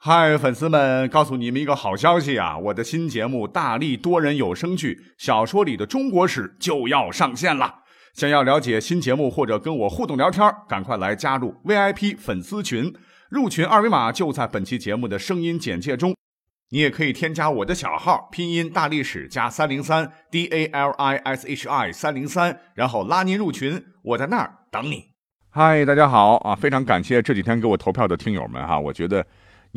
嗨，粉丝们，告诉你们一个好消息啊！我的新节目《大力多人有声剧小说里的中国史》就要上线了。想要了解新节目或者跟我互动聊天，赶快来加入 VIP 粉丝群，入群二维码就在本期节目的声音简介中。你也可以添加我的小号，拼音大历史加三零三 D A L I S H I 三零三，然后拉您入群，我在那儿等你。嗨，大家好啊！非常感谢这几天给我投票的听友们哈，我觉得。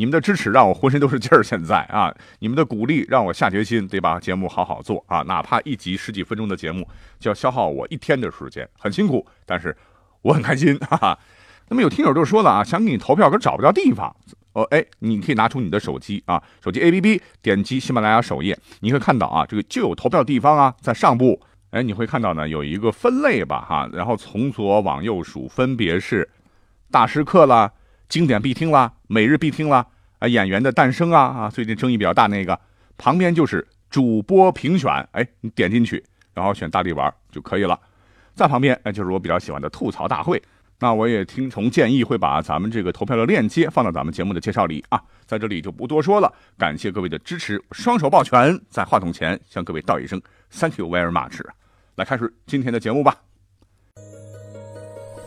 你们的支持让我浑身都是劲儿，现在啊，你们的鼓励让我下决心得把节目好好做啊，哪怕一集十几分钟的节目，就要消耗我一天的时间，很辛苦，但是我很开心，哈哈。那么有听友就说了啊，想给你投票可找不着地方，哦，哎，你可以拿出你的手机啊，手机 APP，点击喜马拉雅首页，你会看到啊，这个就有投票地方啊，在上部，哎，你会看到呢有一个分类吧，哈，然后从左往右数，分别是大师课啦。经典必听啦，每日必听啦，啊，演员的诞生啊啊，最近争议比较大那个，旁边就是主播评选，哎，你点进去，然后选大力丸就可以了。在旁边，哎，就是我比较喜欢的吐槽大会。那我也听从建议，会把咱们这个投票的链接放到咱们节目的介绍里啊，在这里就不多说了。感谢各位的支持，双手抱拳，在话筒前向各位道一声 Thank you very much。来开始今天的节目吧。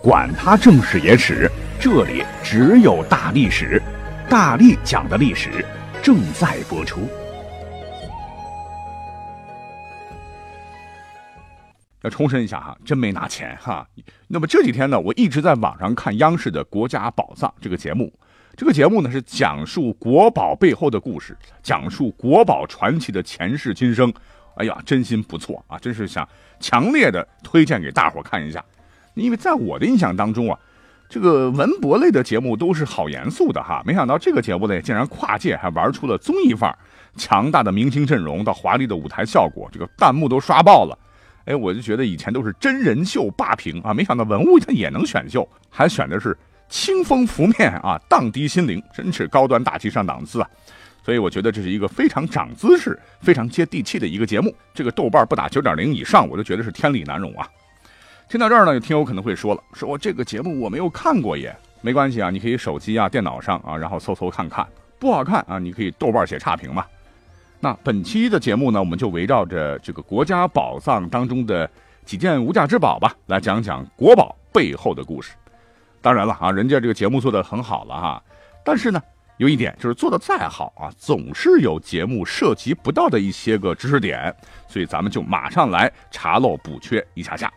管他正史野史。这里只有大历史，大力讲的历史正在播出。要重申一下哈，真没拿钱哈。那么这几天呢，我一直在网上看央视的《国家宝藏》这个节目。这个节目呢是讲述国宝背后的故事，讲述国宝传奇的前世今生。哎呀，真心不错啊！真是想强烈的推荐给大伙看一下。因为在我的印象当中啊。这个文博类的节目都是好严肃的哈，没想到这个节目呢竟然跨界，还玩出了综艺范儿，强大的明星阵容到华丽的舞台效果，这个弹幕都刷爆了。哎，我就觉得以前都是真人秀霸屏啊，没想到文物它也能选秀，还选的是清风拂面啊，荡涤心灵，真是高端大气上档次啊。所以我觉得这是一个非常长姿势、非常接地气的一个节目。这个豆瓣不打九点零以上，我就觉得是天理难容啊。听到这儿呢，有听友可能会说了：“说我这个节目我没有看过耶，没关系啊，你可以手机啊、电脑上啊，然后搜搜看看，不好看啊，你可以豆瓣写差评嘛。”那本期的节目呢，我们就围绕着这个国家宝藏当中的几件无价之宝吧，来讲讲国宝背后的故事。当然了啊，人家这个节目做的很好了哈，但是呢，有一点就是做的再好啊，总是有节目涉及不到的一些个知识点，所以咱们就马上来查漏补缺一下下。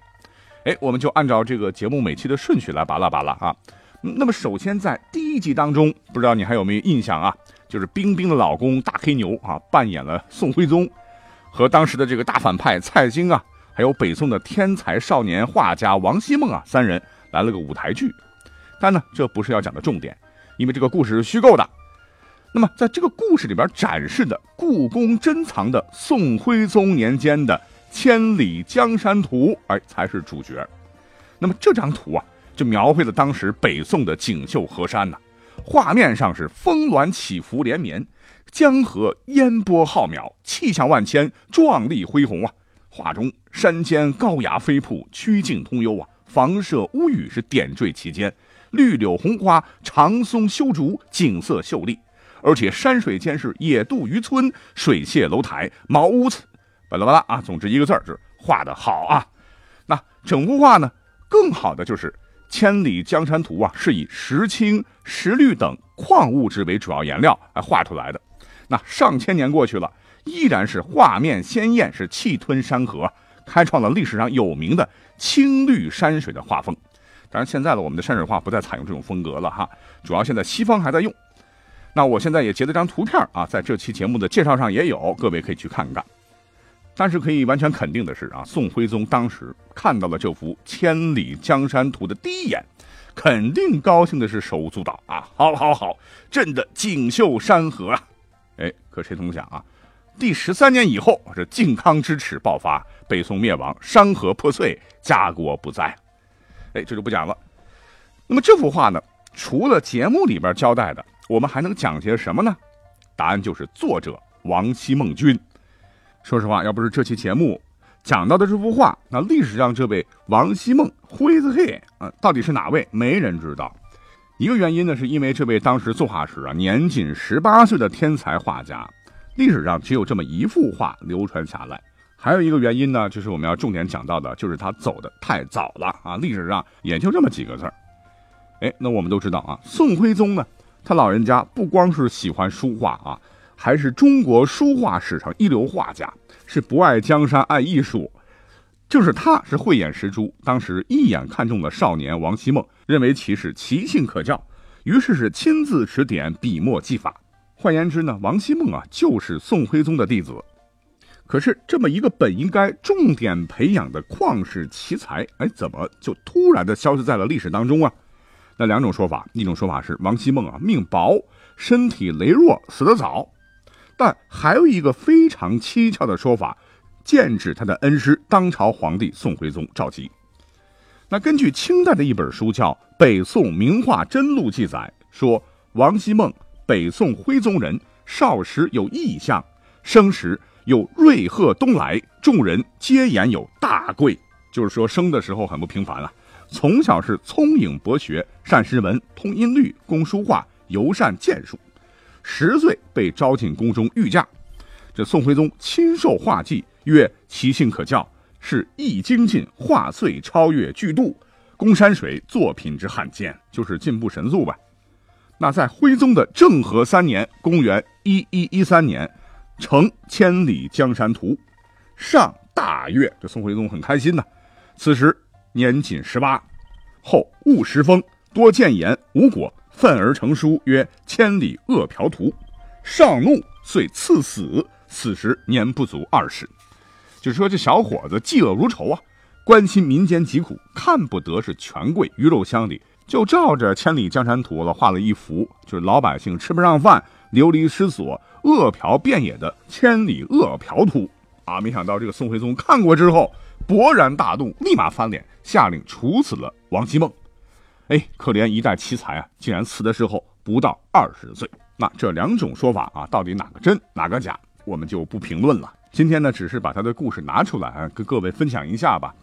哎，我们就按照这个节目每期的顺序来扒拉扒拉啊。那么首先在第一集当中，不知道你还有没有印象啊？就是冰冰的老公大黑牛啊，扮演了宋徽宗，和当时的这个大反派蔡京啊，还有北宋的天才少年画家王希孟啊，三人来了个舞台剧。但呢，这不是要讲的重点，因为这个故事是虚构的。那么在这个故事里边展示的故宫珍藏的宋徽宗年间的。千里江山图，哎，才是主角。那么这张图啊，就描绘了当时北宋的锦绣河山呐。画面上是峰峦起伏连绵，江河烟波浩渺，气象万千，壮丽恢宏啊。画中山间高崖飞瀑，曲径通幽啊，房舍屋宇是点缀其间，绿柳红花，长松修竹，景色秀丽。而且山水间是野渡渔村，水榭楼台，茅屋子。巴拉巴拉啊，总之一个字儿就是画的好啊。那整幅画呢，更好的就是《千里江山图》啊，是以石青、石绿等矿物质为主要颜料来画出来的。那上千年过去了，依然是画面鲜艳，是气吞山河，开创了历史上有名的青绿山水的画风。当然，现在呢我们的山水画不再采用这种风格了哈，主要现在西方还在用。那我现在也截了张图片啊，在这期节目的介绍上也有，各位可以去看看。但是可以完全肯定的是啊，宋徽宗当时看到了这幅《千里江山图》的第一眼，肯定高兴的是手舞足蹈啊！好，好，好，朕的锦绣山河啊！哎，可谁曾想啊，第十三年以后，这靖康之耻爆发，北宋灭亡，山河破碎，家国不在。哎，这就不讲了。那么这幅画呢，除了节目里边交代的，我们还能讲些什么呢？答案就是作者王希孟君。说实话，要不是这期节目讲到的这幅画，那历史上这位王希孟，灰子黑啊，到底是哪位？没人知道。一个原因呢，是因为这位当时作画时啊年仅十八岁的天才画家，历史上只有这么一幅画流传下来。还有一个原因呢，就是我们要重点讲到的，就是他走的太早了啊，历史上也就这么几个字儿。哎，那我们都知道啊，宋徽宗呢，他老人家不光是喜欢书画啊，还是中国书画史上一流画家，是不爱江山爱艺术。就是他，是慧眼识珠，当时一眼看中了少年王希孟，认为其是奇性可教，于是是亲自指点，笔墨技法。换言之呢，王希孟啊，就是宋徽宗的弟子。可是这么一个本应该重点培养的旷世奇才，哎，怎么就突然的消失在了历史当中啊？那两种说法，一种说法是王希孟啊命薄，身体羸弱，死得早；但还有一个非常蹊跷的说法。剑指他的恩师当朝皇帝宋徽宗赵佶。那根据清代的一本书叫《北宋名画真录》记载说，王希孟北宋徽宗人，少时有异象，生时有瑞鹤东来，众人皆言有大贵。就是说，生的时候很不平凡啊。从小是聪颖博学，善诗文，通音律，工书画，尤善剑术。十岁被招进宫中御驾，这宋徽宗亲授画技。曰其性可教，是易精进，画遂超越巨度，公山水作品之罕见，就是进步神速吧。那在徽宗的政和三年，公元一一一三年，成《千里江山图》，上大悦，这宋徽宗很开心呐。此时年仅十八，后误时风，多谏言无果，愤而成书，曰《千里恶嫖图》，上怒，遂赐死。此时年不足二十。就说这小伙子嫉恶如仇啊，关心民间疾苦，看不得是权贵鱼肉乡里，就照着《千里江山图》了画了一幅，就是老百姓吃不上饭、流离失所、饿殍遍野的《千里饿殍图》啊！没想到这个宋徽宗看过之后勃然大怒，立马翻脸，下令处死了王希孟。哎，可怜一代奇才啊，竟然死的时候不到二十岁。那这两种说法啊，到底哪个真哪个假，我们就不评论了。今天呢，只是把他的故事拿出来啊，跟各位分享一下吧。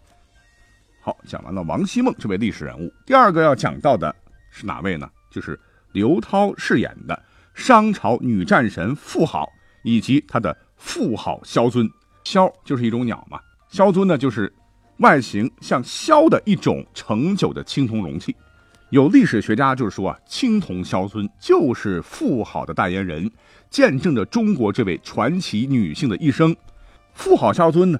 好，讲完了王希孟这位历史人物，第二个要讲到的是哪位呢？就是刘涛饰演的商朝女战神妇好，以及她的妇好萧尊。萧就是一种鸟嘛，萧尊呢就是外形像萧的一种盛酒的青铜容器。有历史学家就是说啊，青铜萧尊就是妇好的代言人。见证着中国这位传奇女性的一生，妇好萧尊呢，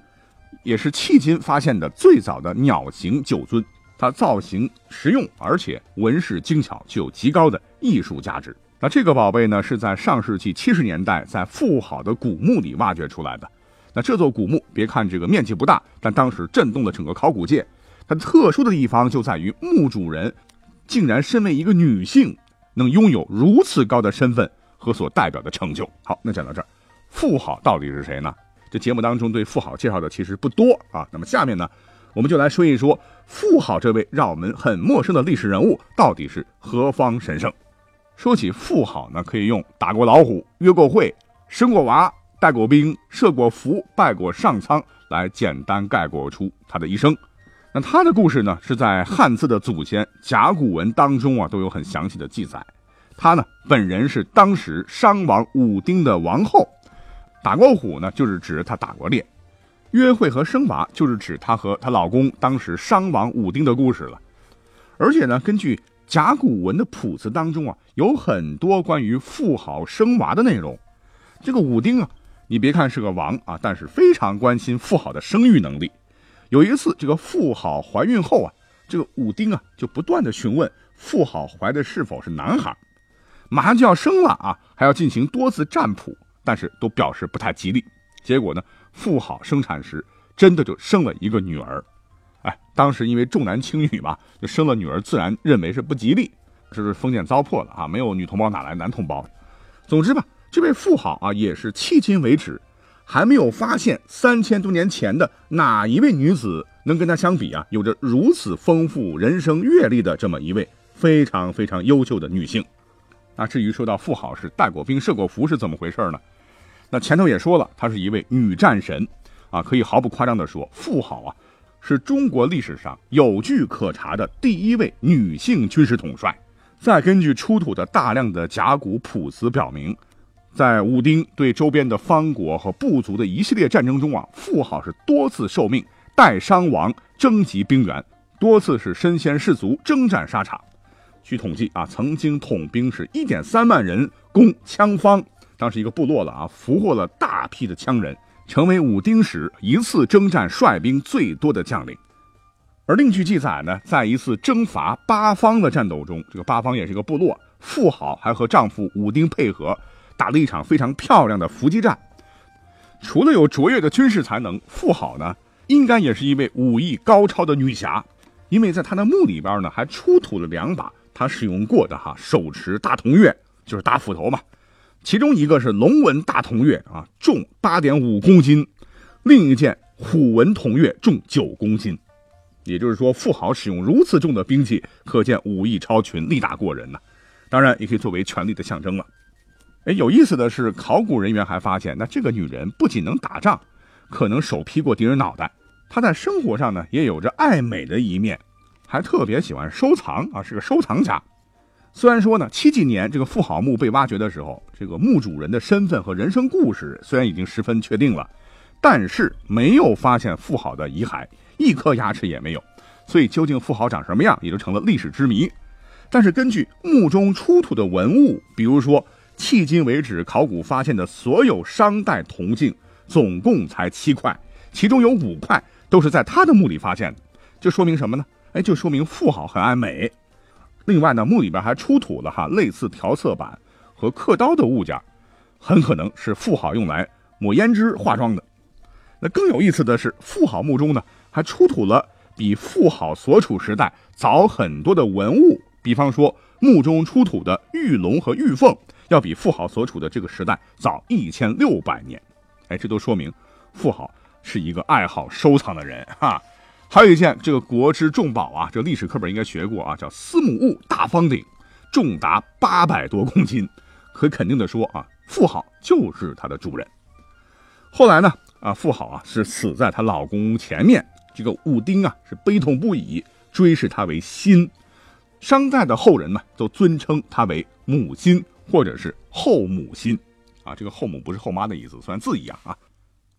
也是迄今发现的最早的鸟形酒尊。它造型实用，而且纹饰精巧，具有极高的艺术价值。那这个宝贝呢，是在上世纪七十年代在妇好的古墓里挖掘出来的。那这座古墓，别看这个面积不大，但当时震动了整个考古界。它特殊的地方就在于墓主人竟然身为一个女性，能拥有如此高的身份。和所代表的成就。好，那讲到这儿，富好到底是谁呢？这节目当中对富好介绍的其实不多啊。那么下面呢，我们就来说一说富好这位让我们很陌生的历史人物到底是何方神圣。说起富好呢，可以用打过老虎、约过会、生过娃、带过兵、设过符、拜过上苍来简单概括出他的一生。那他的故事呢，是在汉字的祖先甲骨文当中啊都有很详细的记载。他呢，本人是当时商王武丁的王后，打过虎呢，就是指他打过猎；约会和生娃，就是指她和她老公当时商王武丁的故事了。而且呢，根据甲骨文的谱子当中啊，有很多关于妇好生娃的内容。这个武丁啊，你别看是个王啊，但是非常关心妇好的生育能力。有一次，这个妇好怀孕后啊，这个武丁啊就不断的询问妇好怀的是否是男孩。马上就要生了啊，还要进行多次占卜，但是都表示不太吉利。结果呢，妇好生产时真的就生了一个女儿。哎，当时因为重男轻女嘛，就生了女儿，自然认为是不吉利，这是封建糟粕了啊！没有女同胞哪来男同胞？总之吧，这位妇好啊，也是迄今为止还没有发现三千多年前的哪一位女子能跟她相比啊，有着如此丰富人生阅历的这么一位非常非常优秀的女性。那至于说到妇好是带过兵、射过服是怎么回事呢？那前头也说了，她是一位女战神，啊，可以毫不夸张地说，妇好啊，是中国历史上有据可查的第一位女性军事统帅，再根据出土的大量的甲骨谱词表明，在武丁对周边的方国和部族的一系列战争中啊，妇好是多次受命代伤亡征集兵员，多次是身先士卒征战沙场。据统计啊，曾经统兵是一点三万人攻羌方，当时一个部落了啊，俘获了大批的羌人，成为武丁时一次征战率兵最多的将领。而另据记载呢，在一次征伐八方的战斗中，这个八方也是一个部落，妇好还和丈夫武丁配合，打了一场非常漂亮的伏击战。除了有卓越的军事才能，妇好呢，应该也是一位武艺高超的女侠，因为在她的墓里边呢，还出土了两把她使用过的哈手持大铜钺，就是大斧头嘛。其中一个是龙纹大铜钺啊，重八点五公斤；另一件虎纹铜钺重九公斤。也就是说，富豪使用如此重的兵器，可见武艺超群，力大过人呐。当然，也可以作为权力的象征了。哎，有意思的是，考古人员还发现，那这个女人不仅能打仗，可能手劈过敌人脑袋。她在生活上呢，也有着爱美的一面，还特别喜欢收藏啊，是个收藏家。虽然说呢，七几年这个富豪墓被挖掘的时候，这个墓主人的身份和人生故事虽然已经十分确定了，但是没有发现富豪的遗骸。一颗牙齿也没有，所以究竟富豪长什么样，也就成了历史之谜。但是根据墓中出土的文物，比如说迄今为止考古发现的所有商代铜镜，总共才七块，其中有五块都是在他的墓里发现的，这说明什么呢？哎，就说明富豪很爱美。另外呢，墓里边还出土了哈类似调色板和刻刀的物件，很可能是富豪用来抹胭脂化妆的。那更有意思的是，富豪墓中呢。还出土了比妇好所处时代早很多的文物，比方说墓中出土的玉龙和玉凤，要比妇好所处的这个时代早一千六百年。哎，这都说明妇好是一个爱好收藏的人哈。还有一件这个国之重宝啊，这历史课本应该学过啊，叫司母戊大方鼎，重达八百多公斤。可以肯定的说啊，妇好就是它的主人。后来呢，啊，妇好啊是死在她老公前面。这个武丁啊是悲痛不已，追谥他为辛。商代的后人呢都尊称他为母辛或者是后母心啊。这个后母不是后妈的意思，虽然字一样啊。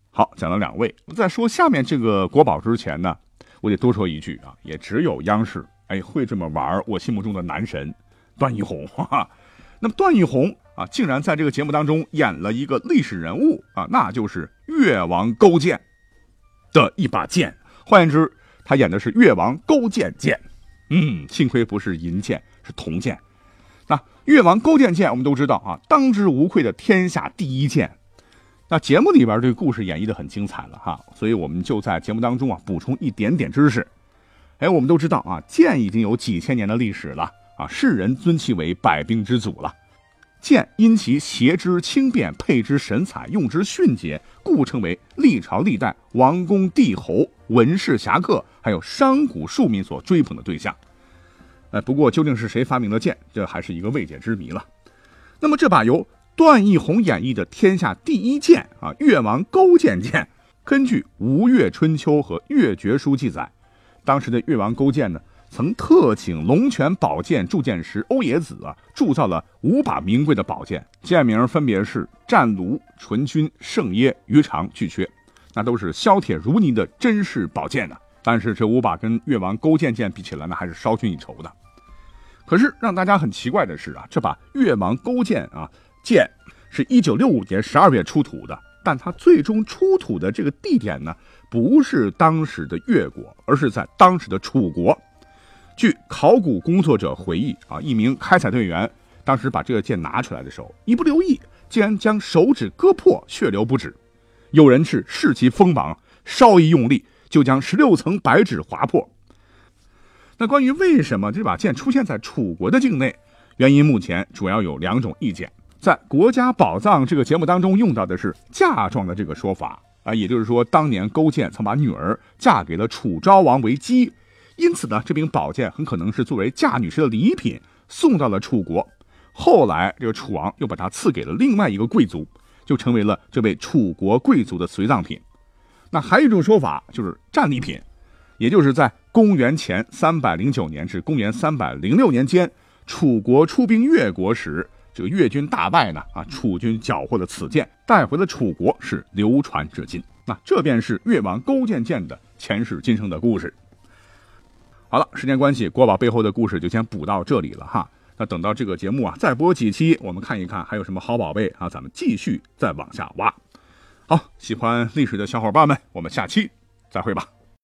好，讲了两位，我在说下面这个国宝之前呢，我得多说一句啊，也只有央视哎会这么玩我心目中的男神段奕宏。那么段奕宏啊，竟然在这个节目当中演了一个历史人物啊，那就是越王勾践的一把剑。换言之，他演的是越王勾践剑，嗯，幸亏不是银剑，是铜剑。那越王勾践剑，我们都知道啊，当之无愧的天下第一剑。那节目里边这个故事演绎的很精彩了哈，所以我们就在节目当中啊补充一点点知识。哎，我们都知道啊，剑已经有几千年的历史了啊，世人尊其为百兵之祖了。剑因其携之轻便，配之神采，用之迅捷，故称为历朝历代王公帝侯、文士侠客，还有商贾庶民所追捧的对象。不过究竟是谁发明的剑，这还是一个未解之谜了。那么这把由段奕宏演绎的天下第一剑啊，越王勾践剑，根据《吴越春秋》和《越绝书》记载，当时的越王勾践呢。曾特请龙泉宝剑铸剑师欧冶子啊，铸造了五把名贵的宝剑，剑名分别是战卢、纯君、圣耶、鱼肠、巨阙，那都是削铁如泥的真式宝剑呢。但是这五把跟越王勾践剑比起来呢，还是稍逊一筹的。可是让大家很奇怪的是啊，这把越王勾践啊剑，是一九六五年十二月出土的，但它最终出土的这个地点呢，不是当时的越国，而是在当时的楚国。据考古工作者回忆啊，一名开采队员当时把这个剑拿出来的时候，一不留意，竟然将手指割破，血流不止。有人是视其锋芒，稍一用力，就将十六层白纸划破。那关于为什么这把剑出现在楚国的境内，原因目前主要有两种意见。在《国家宝藏》这个节目当中用到的是嫁妆的这个说法啊，也就是说，当年勾践曾把女儿嫁给了楚昭王为姬。因此呢，这柄宝剑很可能是作为嫁女士的礼品送到了楚国，后来这个楚王又把它赐给了另外一个贵族，就成为了这位楚国贵族的随葬品。那还有一种说法就是战利品，也就是在公元前三百零九年至公元三百零六年间，楚国出兵越国时，这个越军大败呢，啊，楚军缴获了此剑，带回了楚国，是流传至今。那这便是越王勾践剑的前世今生的故事。好了，时间关系，国宝背后的故事就先补到这里了哈。那等到这个节目啊，再播几期，我们看一看还有什么好宝贝啊，咱们继续再往下挖。好，喜欢历史的小伙伴们，我们下期再会吧。